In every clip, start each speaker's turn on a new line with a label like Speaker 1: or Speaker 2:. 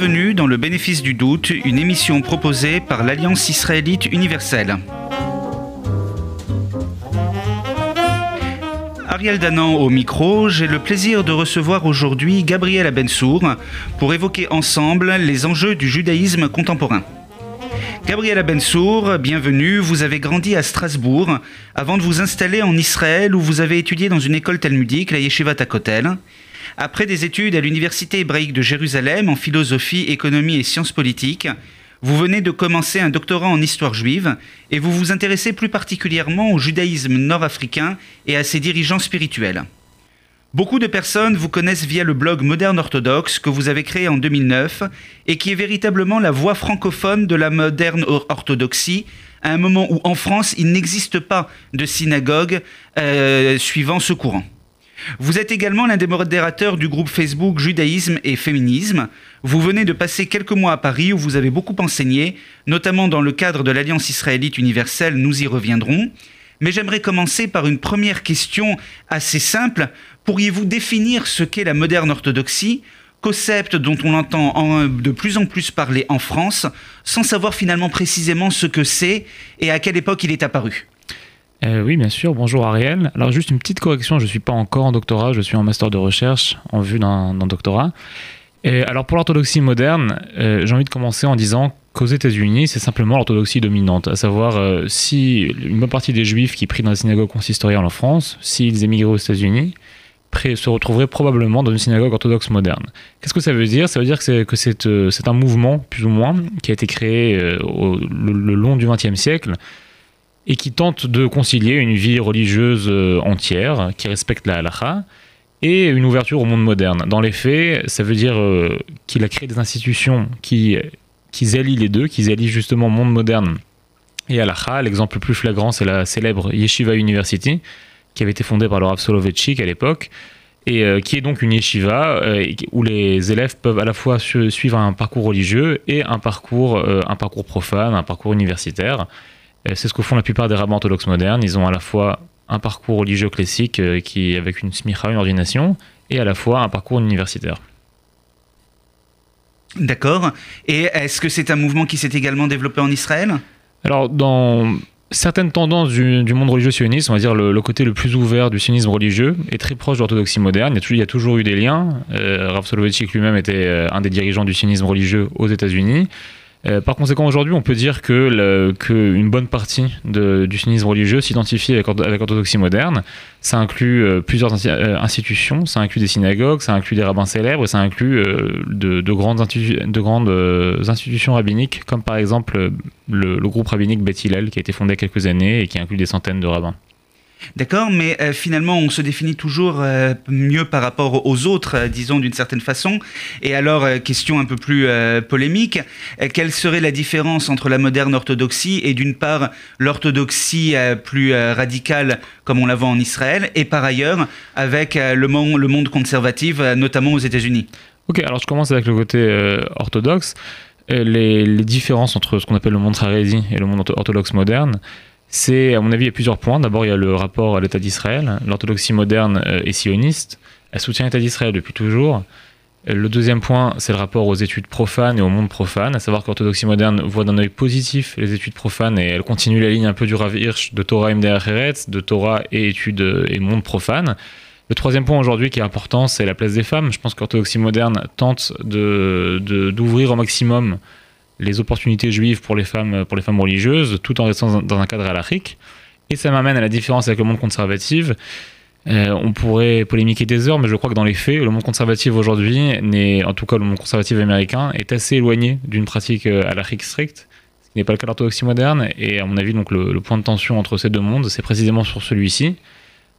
Speaker 1: Bienvenue dans Le Bénéfice du Doute, une émission proposée par l'Alliance israélite universelle. Ariel Danan au micro, j'ai le plaisir de recevoir aujourd'hui Gabriel Abensour pour évoquer ensemble les enjeux du judaïsme contemporain. Gabriel Abensour, bienvenue. Vous avez grandi à Strasbourg avant de vous installer en Israël où vous avez étudié dans une école talmudique, la Yeshiva Takotel. Après des études à l'Université hébraïque de Jérusalem en philosophie, économie et sciences politiques, vous venez de commencer un doctorat en histoire juive et vous vous intéressez plus particulièrement au judaïsme nord-africain et à ses dirigeants spirituels. Beaucoup de personnes vous connaissent via le blog Moderne Orthodoxe que vous avez créé en 2009 et qui est véritablement la voix francophone de la moderne orthodoxie à un moment où en France il n'existe pas de synagogue euh, suivant ce courant. Vous êtes également l'un des modérateurs du groupe Facebook Judaïsme et Féminisme. Vous venez de passer quelques mois à Paris où vous avez beaucoup enseigné, notamment dans le cadre de l'Alliance israélite universelle, nous y reviendrons. Mais j'aimerais commencer par une première question assez simple. Pourriez-vous définir ce qu'est la moderne orthodoxie concept dont on entend de plus en plus parler en France, sans savoir finalement précisément ce que c'est et à quelle époque il est apparu?
Speaker 2: Euh, oui, bien sûr. Bonjour Ariel. Alors juste une petite correction, je ne suis pas encore en doctorat, je suis en master de recherche en vue d'un doctorat. Et alors pour l'orthodoxie moderne, euh, j'ai envie de commencer en disant qu'aux États-Unis, c'est simplement l'orthodoxie dominante, à savoir euh, si une bonne partie des juifs qui prient dans la synagogue consistoriale en France, s'ils émigraient aux États-Unis, se retrouveraient probablement dans une synagogue orthodoxe moderne. Qu'est-ce que ça veut dire? Ça veut dire que c'est un mouvement, plus ou moins, qui a été créé au, le, long du XXe siècle, et qui tente de concilier une vie religieuse euh, entière, qui respecte la halakha, et une ouverture au monde moderne. Dans les faits, ça veut dire euh, qu'il a créé des institutions qui, qui allient les deux, qui allient justement monde moderne et halakha. L'exemple le plus flagrant, c'est la célèbre Yeshiva University, qui avait été fondée par le Rav Soloveitchik à l'époque, et euh, qui est donc une yeshiva où les élèves peuvent à la fois suivre un parcours religieux et un parcours, un parcours profane, un parcours universitaire. C'est ce que font la plupart des rabbins orthodoxes modernes. Ils ont à la fois un parcours religieux classique euh, qui avec une smicha, une ordination, et à la fois un parcours universitaire.
Speaker 1: D'accord. Et est-ce que c'est un mouvement qui s'est également développé en Israël?
Speaker 2: Alors, dans certaines tendances du, monde religieux sioniste, on va dire le, côté le plus ouvert du sionisme religieux, est très proche de l'orthodoxie moderne. Il y, a toujours, eu des liens. Euh, Rav Soloveitchik lui-même était euh, un des dirigeants du sionisme religieux aux États-Unis. Euh, par conséquent, aujourd'hui, on peut dire que, une bonne partie du sionisme religieux s'identifie avec, l'orthodoxie moderne. Ça inclut euh, plusieurs euh, institutions, ça inclut des synagogues, ça inclut des rabbins célèbres, ça inclut de, grandes institutions rabbiniques, comme par exemple le, le groupe rabbinique Beth Hillel, qui a été fondé il y a quelques années et qui inclut des centaines de rabbins.
Speaker 1: D'accord, mais euh, finalement, on se définit toujours euh, mieux par rapport aux autres, euh, disons d'une certaine façon. Et alors, question un peu plus polémique, quelle serait la différence entre la moderne orthodoxie et d'une part l'orthodoxie plus radicale comme on la voit en Israël, et par ailleurs avec le, monde, conservatif, notamment aux États-Unis?
Speaker 2: Ok, alors je commence avec le côté orthodoxe. Les, les, différences entre ce qu'on appelle le monde haredi et le monde orthodoxe moderne, c'est, à mon avis, il y a plusieurs points. D'abord, il y a le rapport à l'État d'Israël. L'orthodoxie moderne euh, est sioniste. Elle soutient l'État d'Israël depuis toujours. Le deuxième point, c'est le rapport aux études profanes et au monde profane, à savoir que l'orthodoxie moderne voit d'un œil positif les études profanes et elle continue la ligne un peu du Rav Hirsch de Torah MDR Eretz, de Torah et études euh, et monde profane. Le troisième point aujourd'hui qui est important, c'est la place des femmes. Je pense que l'orthodoxie moderne tente d'ouvrir de, d'ouvrir au maximum les opportunités juives pour les femmes, pour les femmes religieuses, tout en restant dans un cadre halachique. Et ça m'amène à la différence avec le monde conservatif. Euh, on pourrait polémiquer des heures, mais je crois que dans les faits, le monde conservatif aujourd'hui, en tout cas le monde conservatif américain, est assez éloigné d'une pratique euh, halachique stricte, ce qui n'est pas le cas de l'orthodoxie moderne. Et à mon avis, donc le, point de tension entre ces deux mondes, c'est précisément sur celui-ci,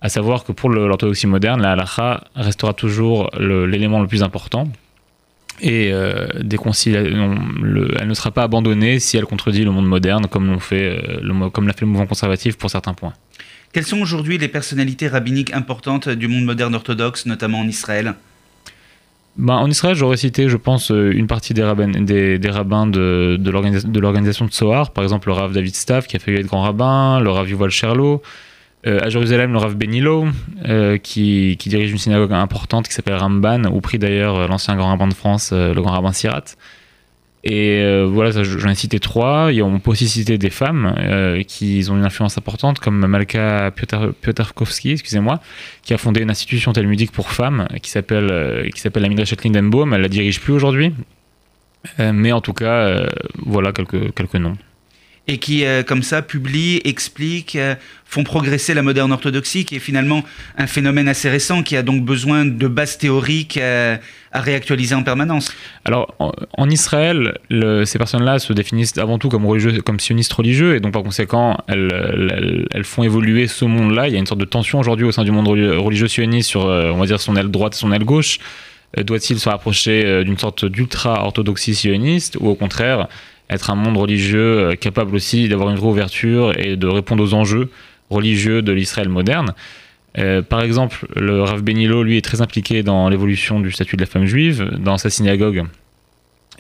Speaker 2: à savoir que pour l'orthodoxie moderne, la halakha restera toujours l'élément le plus important et euh, elle ne sera pas abandonnée si elle contredit le monde moderne comme l'ont fait, euh, le, comme l'a fait le mouvement conservatif pour certains points.
Speaker 1: Quelles sont aujourd'hui les personnalités rabbiniques importantes du monde moderne orthodoxe, notamment en Israël?
Speaker 2: Ben, en Israël, j'aurais cité, je pense, euh, une partie des rabbins, des, rabbins de, de l'organisation de Sohar, par exemple le Rav David Stav qui a failli être grand rabbin, le Rav Yuval Sherlo, à Jérusalem, le Rav Benilo, qui, qui, dirige une synagogue importante qui s'appelle Ramban, où prie d'ailleurs l'ancien grand rabbin de France, le grand rabbin Sirat. Et euh, voilà, j'en ai cité trois. On peut aussi citer des femmes euh, qui ont une influence importante, comme Malka Piotrkowski, excusez-moi, qui a fondé une institution talmudique pour femmes qui s'appelle euh, qui la Midrashet Lindenbaum. Elle la dirige plus aujourd'hui, mais en tout cas, voilà quelques quelques noms
Speaker 1: et qui, euh, comme ça, publient, expliquent, euh, font progresser la moderne orthodoxie, qui est finalement un phénomène assez récent, qui a donc besoin de bases théoriques euh, à réactualiser en permanence.
Speaker 2: Alors, en, Israël, ces personnes-là se définissent avant tout comme, religieux, comme sionistes religieux, et donc par conséquent, elles, font évoluer ce monde-là. Il y a une sorte de tension aujourd'hui au sein du monde religieux sioniste sur, on va dire, son aile droite son aile gauche. Doit-il se rapprocher d'une sorte d'ultra-orthodoxie sioniste, ou au contraire être un monde religieux euh, capable aussi d'avoir une vraie ouverture et de répondre aux enjeux religieux de l'Israël moderne. Euh, par exemple, le Rav Benilo, lui, est très impliqué dans l'évolution du statut de la femme juive. Dans sa synagogue,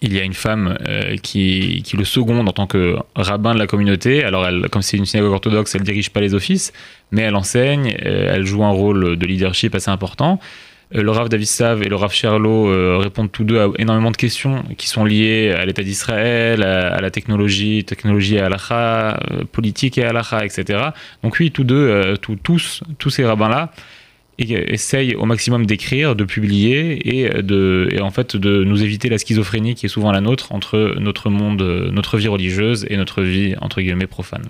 Speaker 2: il y a une femme euh, qui, qui, le seconde en tant que rabbin de la communauté. Alors, elle, comme c'est une synagogue orthodoxe, elle dirige pas les offices, mais elle enseigne, elle joue un rôle de leadership assez important. Euh, le Rav David Sav et le Rav Sherlo euh, répondent tous deux à énormément de questions qui sont liées à l'État d'Israël, à, la technologie, technologie et halakha, euh, politique et halakha, etc. Donc oui, tous deux, tous, tous ces rabbins-là essayent au maximum d'écrire, de publier et, de, et en fait de nous éviter la schizophrénie qui est souvent la nôtre entre notre monde, notre vie religieuse et notre vie entre guillemets profane.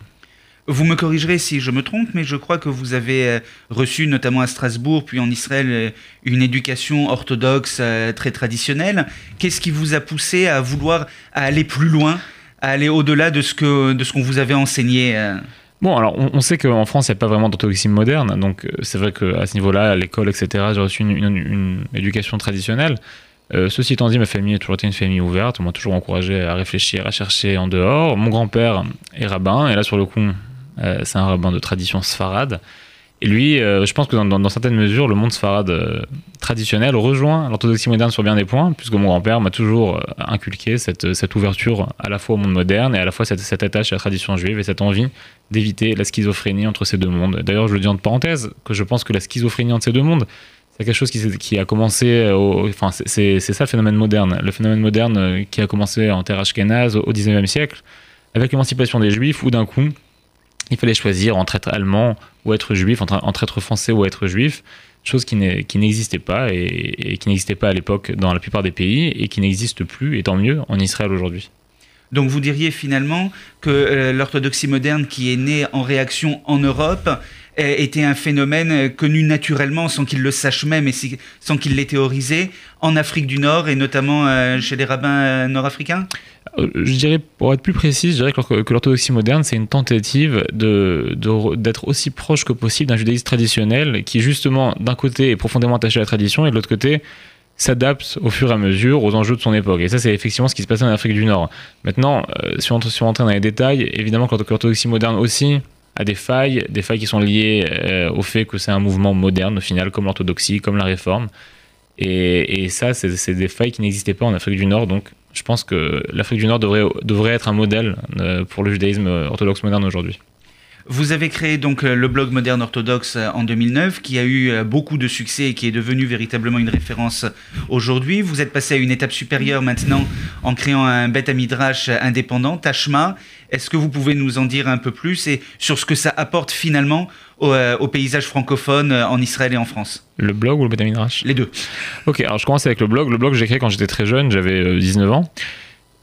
Speaker 1: Vous me corrigerez si je me trompe, mais je crois que vous avez euh, reçu, notamment à Strasbourg, puis en Israël, euh, une éducation orthodoxe euh, très traditionnelle. Qu'est-ce qui vous a poussé à vouloir aller plus loin, à aller au-delà de ce qu'on vous avait enseigné
Speaker 2: Bon, alors on, sait qu'en France, il n'y a pas vraiment d'orthodoxie moderne, donc c'est vrai qu'à ce niveau-là, à l'école, etc., j'ai reçu une, éducation traditionnelle. ceci étant dit, ma famille a toujours été une famille ouverte. On m'a toujours encouragé à réfléchir, à chercher en dehors. Mon grand-père est rabbin, et là, sur le coup, c'est un rabbin de tradition sfarade. Et lui, euh, je pense que dans, certaines mesures, le monde sfarade euh, traditionnel rejoint l'orthodoxie moderne sur bien des points, puisque mon grand-père m'a toujours inculqué cette, cette, ouverture à la fois au monde moderne et à la fois cette, cette attache à la tradition juive et cette envie d'éviter la schizophrénie entre ces deux mondes. D'ailleurs, je le dis en parenthèse, que je pense que la schizophrénie entre ces deux mondes, c'est quelque chose qui, a commencé, enfin c'est ça le phénomène moderne, le phénomène moderne qui a commencé en terre ashkénaze au 19e siècle, avec l'émancipation des juifs, où d'un coup, il fallait choisir entre être allemand ou être juif, entre, être français ou être juif, chose qui n'existait pas et, qui n'existait pas à l'époque dans la plupart des pays et qui n'existe plus, et tant mieux, en Israël aujourd'hui.
Speaker 1: Donc vous diriez finalement que euh, l'orthodoxie moderne qui est née en réaction en Europe était un phénomène connu naturellement sans qu'ils le sachent même et sans qu'ils l'aient théorisé en Afrique du Nord et notamment euh, chez les rabbins euh, nord-africains?
Speaker 2: Euh, je dirais, pour être plus précis, je dirais que l'orthodoxie moderne, c'est une tentative d'être aussi proche que possible d'un judaïsme traditionnel qui, justement, d'un côté est profondément attaché à la tradition et de l'autre côté s'adapte au fur et à mesure aux enjeux de son époque. Et ça, c'est effectivement ce qui se passe en Afrique du Nord. Maintenant, si, on, si rentre dans les détails, évidemment que l'orthodoxie moderne aussi a des failles, des failles qui sont liées euh, au fait que c'est un mouvement moderne au final, comme l'orthodoxie, comme la réforme. Et, ça, c'est des failles qui n'existaient pas en Afrique du Nord. Donc, je pense que l'Afrique du Nord devrait, devrait être un modèle euh, pour le judaïsme orthodoxe moderne aujourd'hui.
Speaker 1: Vous avez créé donc euh, le blog Moderne Orthodoxe euh, en 2009, qui a eu euh, beaucoup de succès et qui est devenu véritablement une référence aujourd'hui. Vous êtes passé à une étape supérieure maintenant en créant un Beth Midrash indépendant, Tashma. Est-ce que vous pouvez nous en dire un peu plus et sur ce que ça apporte finalement au, paysage francophone en Israël et en France?
Speaker 2: Le blog ou le Beth Midrash
Speaker 1: Les deux.
Speaker 2: Ok, alors je commence avec le blog. Le blog, j'ai créé quand j'étais très jeune, j'avais 19 ans.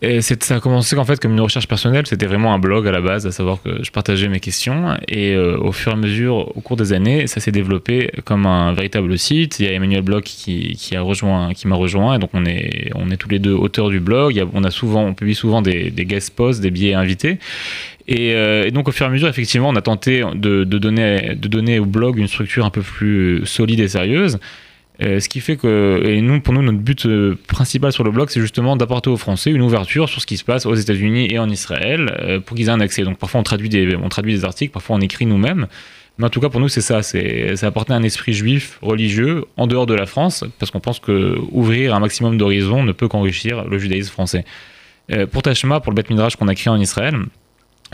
Speaker 2: Ça a commencé en fait comme une recherche personnelle, c'était vraiment un blog à la base, à savoir que je partageais mes questions et euh, au fur et à mesure, au cours des années, ça s'est développé comme un véritable site. Il y a Emmanuel Bloch qui, a rejoint, qui m'a rejoint et donc on est, on est tous les deux auteurs du blog. on a souvent, on publie souvent des, guest posts, des billets invités. Et, euh, et, donc au fur et à mesure, effectivement, on a tenté de donner au blog une structure un peu plus solide et sérieuse. Euh, ce qui fait que, et nous, pour nous, notre but euh, principal sur le blog, c'est justement d'apporter aux Français une ouverture sur ce qui se passe aux États-Unis et en Israël euh, pour qu'ils aient un accès. Donc parfois on traduit des, articles, parfois on écrit nous-mêmes. Mais en tout cas, pour nous, c'est ça, c'est apporter un esprit juif, religieux, en dehors de la France, parce qu'on pense que ouvrir un maximum d'horizons ne peut qu'enrichir le judaïsme français. pour Tashma, pour le Beth Midrash qu'on a créé en Israël,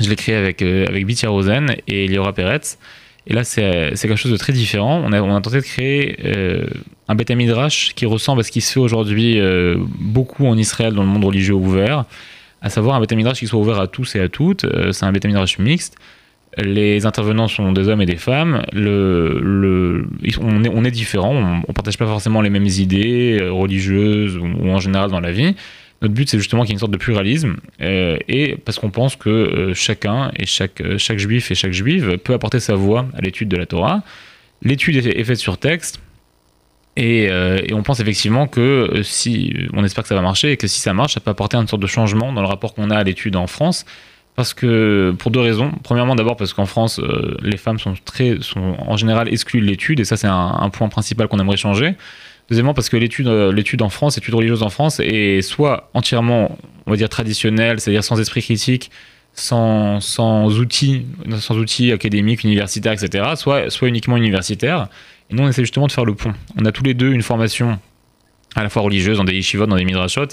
Speaker 2: je l'ai créé avec, Bitia Rosen et Liora Peretz. Et là, c'est quelque chose de très différent. On a, tenté de créer euh, un bêta midrash qui ressemble à ce qui se fait aujourd'hui euh, beaucoup en Israël dans le monde religieux ouvert, à savoir un bêta midrash qui soit ouvert à tous et à toutes. Euh, c'est un bêta midrash mixte. Les intervenants sont des hommes et des femmes. On, est, on différents. On ne partage pas forcément les mêmes idées religieuses ou en général dans la vie. Notre but, c'est justement qu'il y ait une sorte de pluralisme, euh, et parce qu'on pense que euh, chacun et chaque, euh, chaque juif et chaque juive peut apporter sa voix à l'étude de la Torah. L'étude est, faite sur texte, et, on pense effectivement que si, on espère que ça va marcher, et que si ça marche, ça peut apporter une sorte de changement dans le rapport qu'on a à l'étude en France. Parce que, pour deux raisons. Premièrement, d'abord parce qu'en France, les femmes sont, très, sont en général exclues de l'étude, et ça, c'est un, point principal qu'on aimerait changer. Deuxièmement, parce que l'étude, euh, l'étude en France, l'étude religieuse en France, est soit entièrement, on va dire, traditionnelle, c'est-à-dire sans esprit critique, sans, sans, outils, sans outils académiques, universitaires, etc., soit, soit uniquement universitaire. Et nous, on essaie justement de faire le pont. On a tous les deux une formation à la fois religieuse, dans des yeshivot, dans des midrashot,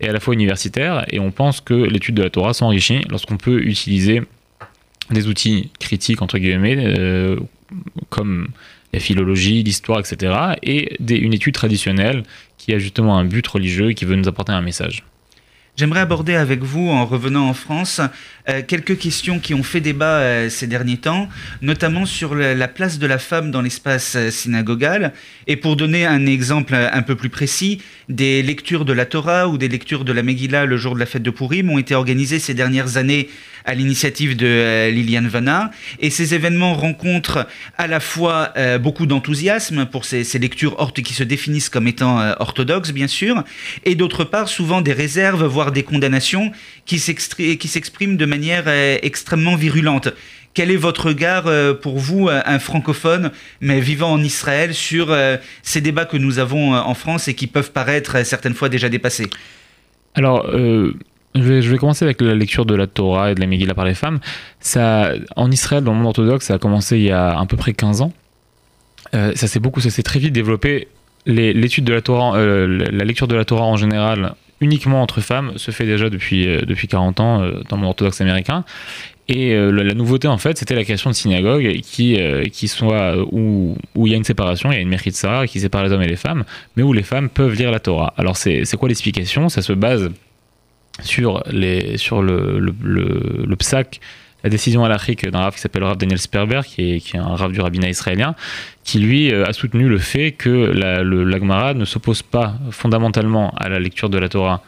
Speaker 2: et à la fois universitaire, et on pense que l'étude de la Torah s'enrichit lorsqu'on peut utiliser des outils critiques, entre guillemets, euh, comme la philologie, l'histoire, etc. Et une étude traditionnelle qui a justement un but religieux et qui veut nous apporter un message.
Speaker 1: J'aimerais aborder avec vous, en revenant en France, euh, quelques questions qui ont fait débat euh, ces derniers temps, notamment sur la place de la femme dans l'espace euh, synagogal. Et pour donner un exemple un peu plus précis, des lectures de la Torah ou des lectures de la Megillah le jour de la fête de Purim ont été organisées ces dernières années à l'initiative de euh, Liliane Vanna. Et ces événements rencontrent à la fois euh, beaucoup d'enthousiasme pour ces, lectures qui se définissent comme étant euh, orthodoxes, bien sûr, et d'autre part souvent des réserves, voire des condamnations qui s'expriment de manière extrêmement virulente. Quel est votre regard pour vous, un francophone, mais vivant en Israël, sur ces débats que nous avons en France et qui peuvent paraître certaines fois déjà dépassés?
Speaker 2: Alors, je vais, commencer avec la lecture de la Torah et de la Megillah par les femmes. Ça, en Israël, dans le monde orthodoxe, ça a commencé il y a à peu près 15 ans. Euh, ça s'est beaucoup, ça s'est très vite développé. L'étude de la Torah, euh, la lecture de la Torah en général, uniquement entre femmes, se fait déjà depuis, euh, depuis 40 ans dans le monde orthodoxe américain. Et la, nouveauté, en fait, c'était la création de synagogues qui, qui soit où, où il y a une séparation, il y a une méritza qui sépare les hommes et les femmes, mais où les femmes peuvent lire la Torah. Alors, c'est quoi l'explication? Ça se base sur, le, le, psaque, la décision halachique d'un rave qui s'appelle Rav Daniel Sperber, qui est, un rave du rabbinat israélien, qui lui euh, a soutenu le fait que la, l'Agmara ne s'oppose pas fondamentalement à la lecture de la Torah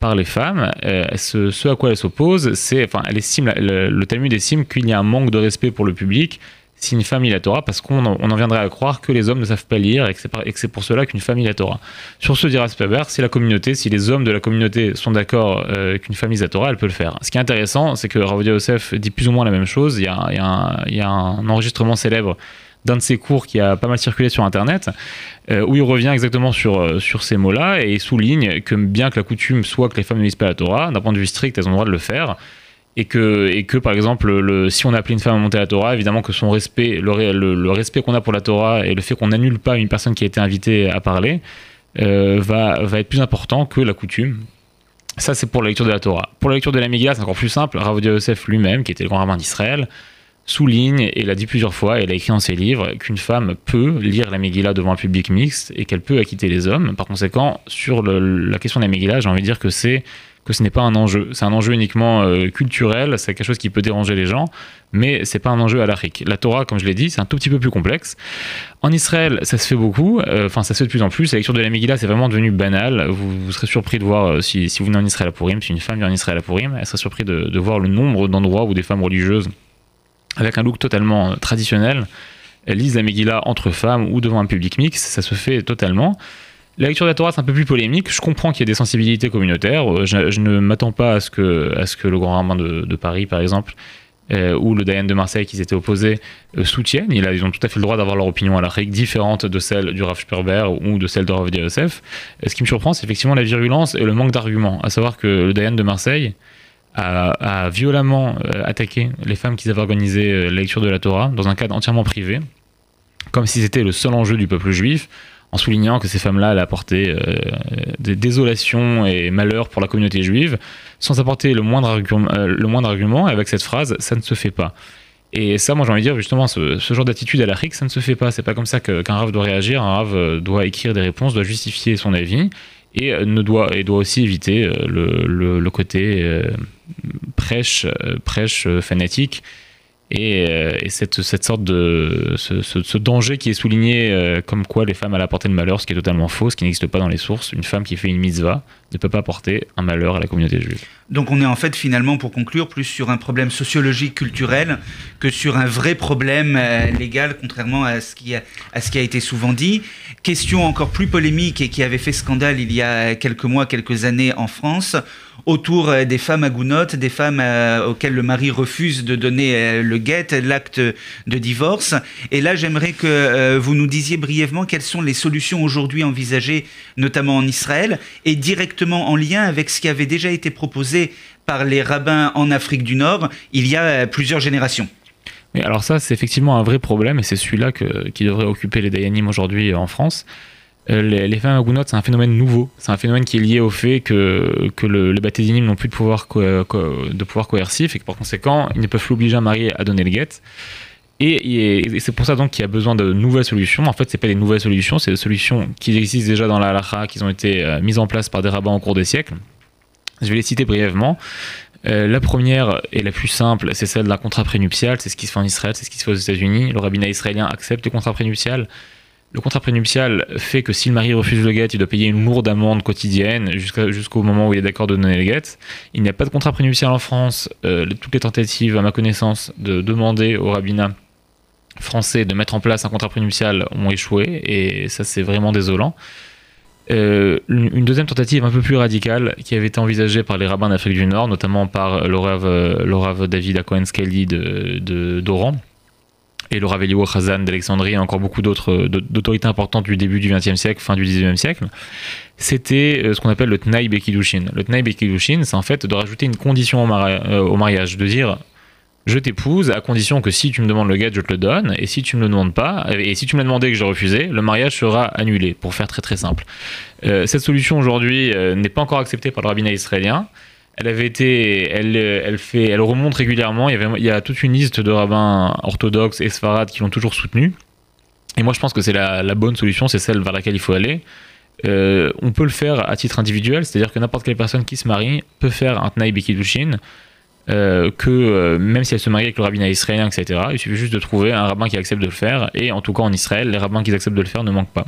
Speaker 2: par les femmes. Euh, ce, à quoi elle s'oppose, c'est, enfin, elle estime, le Talmud estime qu'il y a un manque de respect pour le public si une femme lit la Torah, parce qu'on en, viendrait à croire que les hommes ne savent pas lire et que c'est, pour cela qu'une femme lit la Torah. Sur ce, dira Speber, si la communauté, si les hommes de la communauté sont d'accord euh, qu'une femme lit la Torah, elle peut le faire. Ce qui est intéressant, c'est que Ravodia Yosef dit plus ou moins la même chose. Il y a, un, enregistrement célèbre d'un de ses cours qui a pas mal circulé sur Internet, euh, où il revient exactement sur, euh, sur ces mots-là et souligne que bien que la coutume soit que les femmes ne lisent pas la Torah, d'un point de vue strict, elles ont le droit de le faire et que, et que par exemple, le, si on appelait une femme à monter la Torah, évidemment que son respect, le, respect qu'on a pour la Torah et le fait qu'on n'annule pas une personne qui a été invitée à parler euh, va, être plus important que la coutume. Ça, c'est pour la lecture de la Torah. Pour la lecture de la Megillah, c'est encore plus simple. Ravodia Yosef lui-même, qui était le grand rabbin d'Israël, souligne, et l'a dit plusieurs fois, et il a écrit dans ses livres, qu'une femme peut lire la Megillah devant un public mixte et qu'elle peut acquitter les hommes. Par conséquent, sur la question de la Megillah, j'ai envie de dire que c'est que ce n'est pas un enjeu. C'est un enjeu uniquement euh, culturel, c'est quelque chose qui peut déranger les gens, mais c'est pas un enjeu halachique. La Torah, comme je l'ai dit, c'est un tout petit peu plus complexe. En Israël, ça se fait beaucoup, euh, enfin ça se fait de plus en plus. La lecture de la Megillah, c'est vraiment devenu banal. Vous, serez surpris de voir, euh, si, si, vous venez en Israël à Purim, si une femme vient en Israël à Purim, elle serait surprise de, voir le nombre d'endroits où des femmes religieuses, avec un look totalement traditionnel, lisent la Megillah entre femmes ou devant un public mixte. Ça se fait totalement. La lecture de la Torah, c'est un peu plus polémique. Je comprends qu'il y ait des sensibilités communautaires. Euh, je, ne m'attends pas à ce, que, à ce que le grand rabbin de, Paris, par exemple, euh, ou le Dayan de Marseille, qui s'étaient opposés, euh, soutiennent. Ils, ont tout à fait le droit d'avoir leur opinion à la règle différente de celle du Rav Sperber ou de celle de Rav Yosef. ce qui me surprend, c'est effectivement la virulence et le manque d'arguments. À savoir que le Dayan de Marseille a, a violemment attaqué les femmes qui avaient organisé la lecture de la Torah dans un cadre entièrement privé, comme si c'était le seul enjeu du peuple juif en soulignant que ces femmes-là allaient apporter euh, des désolations et malheurs pour la communauté juive, sans apporter le moindre, argument, euh, avec cette phrase, ça ne se fait pas. Et ça, moi, j'ai envie de dire, justement, ce, genre d'attitude à l'Afrique, ça ne se fait pas. C'est pas comme ça qu'un rave doit réagir. Un rave doit écrire des réponses, doit justifier son avis et ne doit, et doit aussi éviter le, le côté prêche, prêche fanatique euh, et, cette, cette, sorte de ce, danger qui est souligné euh, comme quoi les femmes allaient apporter le malheur, ce qui est totalement faux, ce qui n'existe pas dans les sources. Une femme qui fait une mitzvah ne peut pas apporter un malheur à la communauté juive.
Speaker 1: Donc on est en fait finalement, pour conclure, plus sur un problème sociologique, culturel, que sur un vrai problème euh, légal, contrairement à ce, qui a, à ce qui a été souvent dit. Question encore plus polémique et qui avait fait scandale il y a quelques mois, quelques années en France autour euh, des femmes agounotes, des femmes euh, auxquelles le mari refuse de donner euh, le guet, l'acte de divorce. Et là, j'aimerais que vous nous disiez brièvement quelles sont les solutions aujourd'hui envisagées, notamment en Israël, et directement en lien avec ce qui avait déjà été proposé par les rabbins en Afrique du Nord il y a plusieurs générations.
Speaker 2: Mais alors ça, c'est effectivement un vrai problème, et c'est celui-là qui devrait occuper les Dayanim aujourd'hui en France. Euh, les, femmes agounotes, c'est un phénomène nouveau. C'est un phénomène qui est lié au fait que, que le, les baptésinim n'ont plus de pouvoir, de pouvoir coercif et que par conséquent, ils ne peuvent plus obliger un marié à donner le guet. Et, c'est pour ça donc qu'il y a besoin de nouvelles solutions. En fait, c'est pas des nouvelles solutions, c'est des solutions qui existent déjà dans la halakha, qui ont été euh, mises en place par des rabbins au cours des siècles. Je vais les citer brièvement. Euh, la première et la plus simple, c'est celle d'un contrat prénuptial. C'est ce qui se fait en Israël, c'est ce qui se fait aux États-Unis. Le rabbinat israélien accepte le contrat prénuptial. Le contrat prénuptial fait que si le mari refuse le guet, il doit payer une lourde amende quotidienne jusqu'au moment où il est d'accord de donner le guet. Il n'y a pas de contrat prénuptial en France. Euh, toutes les tentatives, à ma connaissance, de demander au rabbinat français de mettre en place un contrat prénuptial ont échoué et ça c'est vraiment désolant. Euh, une deuxième tentative un peu plus radicale qui avait été envisagée par les rabbins d'Afrique du Nord, notamment par l'Orav David Akohen de d'Oran, et le Ravelio Khazan d'Alexandrie et encore beaucoup d'autres euh, d'autorités importantes du début du XXe siècle, fin du XIXe siècle, c'était euh, ce qu'on appelle le Tnaï Bekidushin. Le Tnaï Bekidushin, c'est en fait de rajouter une condition au, euh, au mariage, de dire je t'épouse à condition que si tu me demandes le gage, je te le donne, et si tu me le demandes pas, et si tu me l'as demandé que j'ai refusé, le mariage sera annulé, pour faire très très simple. cette solution aujourd'hui n'est pas encore acceptée par le rabbinat israélien. Elle avait été, elle, remonte régulièrement. Il y, il y a toute une liste de rabbins orthodoxes et sfarades qui l'ont toujours soutenue. Et moi, je pense que c'est la, bonne solution, c'est celle vers laquelle il faut aller. Euh, on peut le faire à titre individuel, c'est-à-dire que n'importe quelle personne qui se marie peut faire un Tnaï Bekidushin, euh, que euh, même si elle se marie avec le rabbinat israélien, etc., il suffit juste de trouver un rabbin qui accepte de le faire, et en tout cas en Israël, les rabbins qui acceptent de le faire ne manquent pas.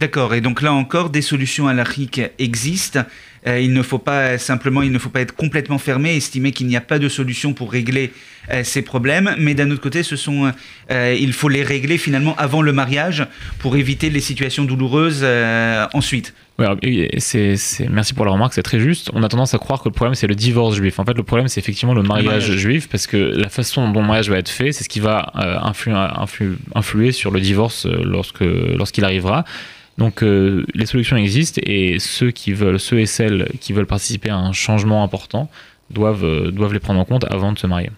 Speaker 1: D'accord, et donc là encore, des solutions à l'Afrique existent. Euh, il ne faut pas simplement, il ne faut pas être complètement fermé, estimer qu'il n'y a pas de solution pour régler euh, ces problèmes, mais d'un autre côté, ce sont, euh, il faut les régler finalement avant le mariage pour éviter les situations douloureuses ensuite.
Speaker 2: c'est, merci pour la remarque, c'est très juste. On a tendance à croire que le problème c'est le divorce juif. En fait, le problème c'est effectivement le mariage, juif parce que la façon dont le mariage va être fait, c'est ce qui va influer, influer sur le divorce lorsque, lorsqu'il arrivera. Donc euh, les solutions existent et ceux qui veulent, ceux et celles qui veulent participer à un changement important doivent, euh, doivent les prendre en compte avant de se marier.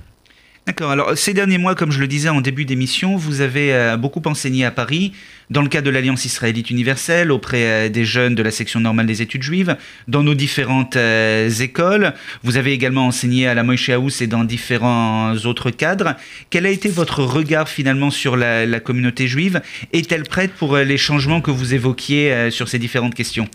Speaker 1: D'accord. Alors, ces derniers mois, comme je le disais en début d'émission, vous avez euh, beaucoup enseigné à Paris, dans le cadre de l'Alliance israélite universelle, auprès euh, des jeunes de la section normale des études juives, dans nos différentes euh, écoles. Vous avez également enseigné à la Moïse House et dans différents autres cadres. Quel a été votre regard finalement sur la, communauté juive? Est-elle prête pour les changements que vous évoquiez sur ces différentes questions?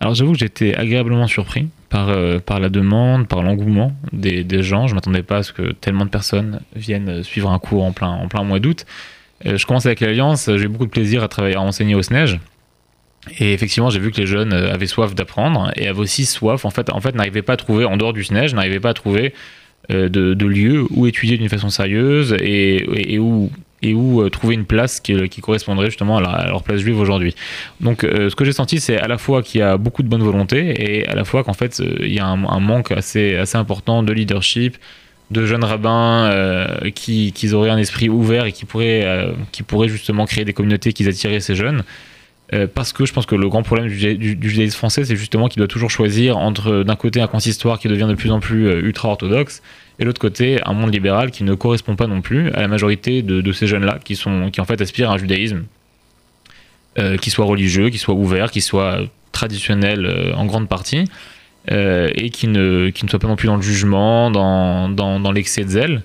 Speaker 2: Alors j'avoue que j'étais agréablement surpris par, euh, par la demande, par l'engouement des, gens. Je ne m'attendais pas à ce que tellement de personnes viennent suivre un cours en plein, en plein mois d'août. Euh, je commence avec l'Alliance, j'ai beaucoup de plaisir à travailler, à enseigner au SNEJ. Et effectivement, j'ai vu que les jeunes euh, avaient soif d'apprendre et avaient aussi soif, en fait, en fait n'arrivaient pas à trouver, en dehors du SNEJ, n'arrivaient pas à trouver de, de lieux où étudier d'une façon sérieuse et, et où et où euh, trouver une place qui, correspondrait justement à, leur place juive aujourd'hui. Donc euh, ce que j'ai senti c'est à la fois qu'il y a beaucoup de bonne volonté et à la fois qu'en fait euh, il y a un, manque assez, important de leadership, de jeunes rabbins qui, auraient un esprit ouvert et qui pourraient, justement créer des communautés qui attiraient ces jeunes. parce que je pense que le grand problème du, du judaïsme français, c'est justement qu'il doit toujours choisir entre d'un côté un consistoire qui devient de plus en plus ultra orthodoxe et l'autre côté un monde libéral qui ne correspond pas non plus à la majorité de, ces jeunes-là qui, qui en fait aspirent à un judaïsme euh, qui soit religieux, qui soit ouvert, qui soit traditionnel euh, en grande partie, euh, et qui ne, qui ne soit pas non plus dans le jugement, dans, dans, l'excès de zèle.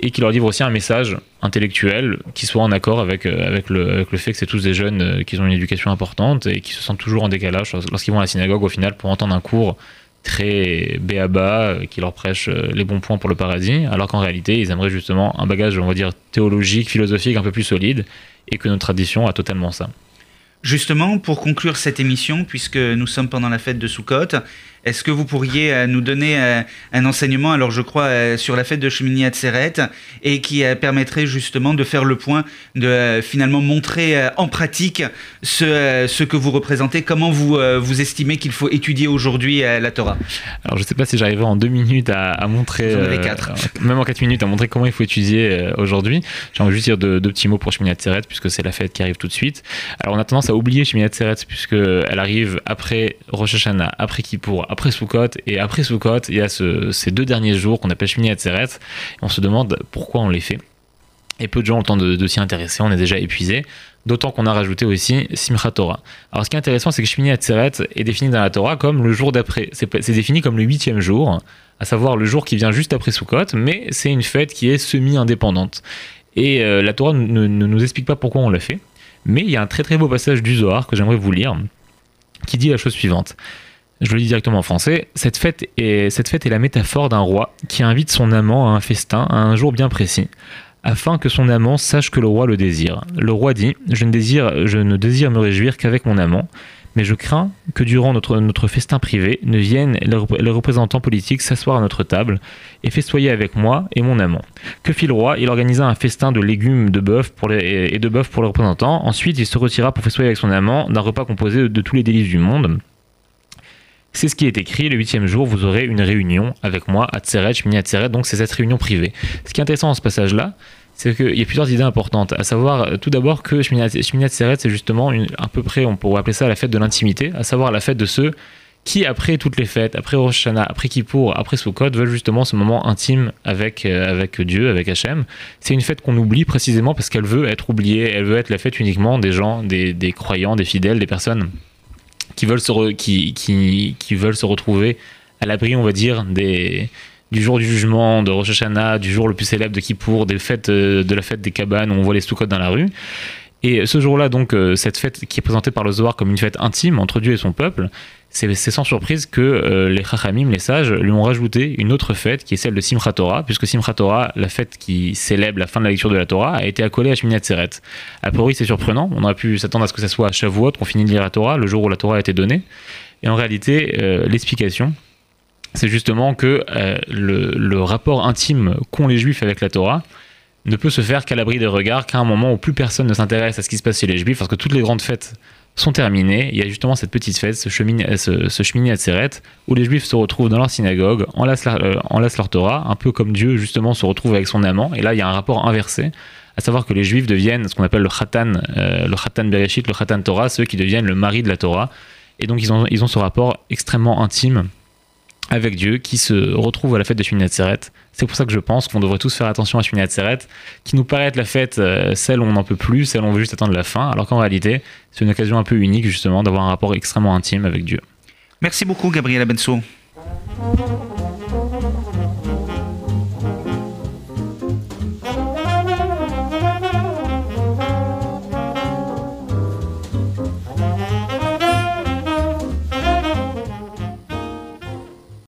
Speaker 2: et qui leur livre aussi un message intellectuel qui soit en accord avec, euh, avec, le, fait que c'est tous des jeunes qui ont une éducation importante et qui se sentent toujours en décalage lorsqu'ils vont à la synagogue au final pour entendre un cours très béaba euh, qui leur prêche les bons points pour le paradis, alors qu'en réalité ils aimeraient justement un bagage, on va dire, théologique, philosophique un peu plus solide et que notre tradition a totalement ça.
Speaker 1: Justement, pour conclure cette émission, puisque nous sommes pendant la fête de Soukhot, est-ce que vous pourriez euh, nous donner euh, un enseignement, alors je crois, euh, sur la fête de Shemini Atzeret, et qui permettrait justement de faire le point, de finalement montrer en pratique ce, ce que vous représentez, comment vous, vous estimez qu'il faut étudier aujourd'hui la Torah?
Speaker 2: Alors je ne sais pas si j'arriverai en deux minutes à, montrer,
Speaker 1: quatre.
Speaker 2: même en quatre minutes, à montrer comment il faut étudier aujourd'hui. J'ai envie de juste dire deux, petits mots pour Shemini Atzeret, puisque c'est la fête qui arrive tout de suite. Alors on a tendance à oublier Shemini Atzeret, puisqu'elle arrive après Rosh Hashanah, après Kippour, après Soukot, et après Soukot, il y a ces deux derniers jours qu'on appelle Shmini Atzeret, et on se demande pourquoi on les fait. Et peu de gens ont le temps de, s'y intéresser, on est déjà épuisé. D'autant qu'on a rajouté aussi Simchat Torah. Alors ce qui est intéressant, c'est que Shmini Atzeret est défini dans la Torah comme le jour d'après. C'est défini comme le huitième jour, à savoir le jour qui vient juste après Sukkot, mais c'est une fête qui est semi-indépendante. Et euh, la Torah ne, nous explique pas pourquoi on l'a fait, mais il y a un très très beau passage du Zohar que j'aimerais vous lire, qui dit la chose suivante. Je le dis directement en français. Cette fête est, la métaphore d'un roi qui invite son amant à un festin à un jour bien précis, afin que son amant sache que le roi le désire. Le roi dit Je ne désire, me réjouir qu'avec mon amant, mais je crains que durant notre, notre festin privé ne viennent les représentants politiques s'asseoir à notre table et festoyer avec moi et mon amant. Que fit le roi? Il organisa un festin de légumes de bœuf pour les, et de bœuf pour les représentants. Ensuite, il se retira pour festoyer avec son amant d'un repas composé de tous les délices du monde. C'est ce qui est écrit. Le huitième jour, vous aurez une réunion avec moi à Tseret, Shmini Tseret. Donc, c'est cette réunion privée. Ce qui est intéressant dans ce passage-là, c'est qu'il y a plusieurs idées importantes. À savoir, euh, tout d'abord, que Shmini Tseret, c'est justement à peu près, on pourrait appeler ça la fête de l'intimité, à savoir la fête de ceux qui, après toutes les fêtes, après Rosh Hashanah, après Kippour, après Sukkot, veulent justement ce moment intime avec, euh, avec Dieu, avec Hachem. C'est une fête qu'on oublie précisément parce qu'elle veut être oubliée, elle veut être la fête uniquement des gens, des croyants, des fidèles, des personnes qui veulent se, qui, qui, qui, veulent se retrouver à l'abri, on va dire, des, du jour du jugement, de Rosh Hashanah, du jour le plus célèbre de Kippour, des fêtes, euh, de la fête des cabanes où on voit les Sukkot dans la rue. Et ce jour-là, donc, euh, cette fête qui est présentée par le Zohar comme une fête intime entre Dieu et son peuple, c'est sans surprise que euh, les Chachamim, les sages, lui ont rajouté une autre fête qui est celle de Simchat Torah, puisque Simchat Torah, la fête qui célèbre la fin de la lecture de la Torah, a été accolée à Shmini Atzeret. A priori, c'est surprenant. On aurait pu s'attendre à ce que ce soit à Shavuot qu'on finit de lire la Torah, le jour où la Torah a été donnée. Et en réalité, euh, l'explication, c'est justement que le, le, rapport intime qu'ont les Juifs avec la Torah ne peut se faire qu'à l'abri des regards, qu'à un moment où plus personne ne s'intéresse à ce qui se passe chez les Juifs, parce que toutes les grandes fêtes sont terminées. Il y a justement cette petite fête, ce chemin ce, à Tseret, où les juifs se retrouvent dans leur synagogue, enlacent, euh, leur Torah, un peu comme Dieu justement se retrouve avec son amant. Et là, il y a un rapport inversé, à savoir que les juifs deviennent ce qu'on appelle le Khatan, euh, le Bereshit, le Khatan Torah, ceux qui deviennent le mari de la Torah. Et donc, ils ont ce rapport extrêmement intime avec Dieu qui se retrouve à la fête de Shmini Atzeret. C'est pour ça que je pense qu'on devrait tous faire attention à Shmini Atzeret, qui nous paraît être la fête, euh, celle où on n'en peut plus, celle où on veut juste attendre la fin, alors qu'en réalité, c'est une occasion un peu unique justement d'avoir un rapport extrêmement intime avec Dieu.
Speaker 1: Merci beaucoup Gabriel Abenso.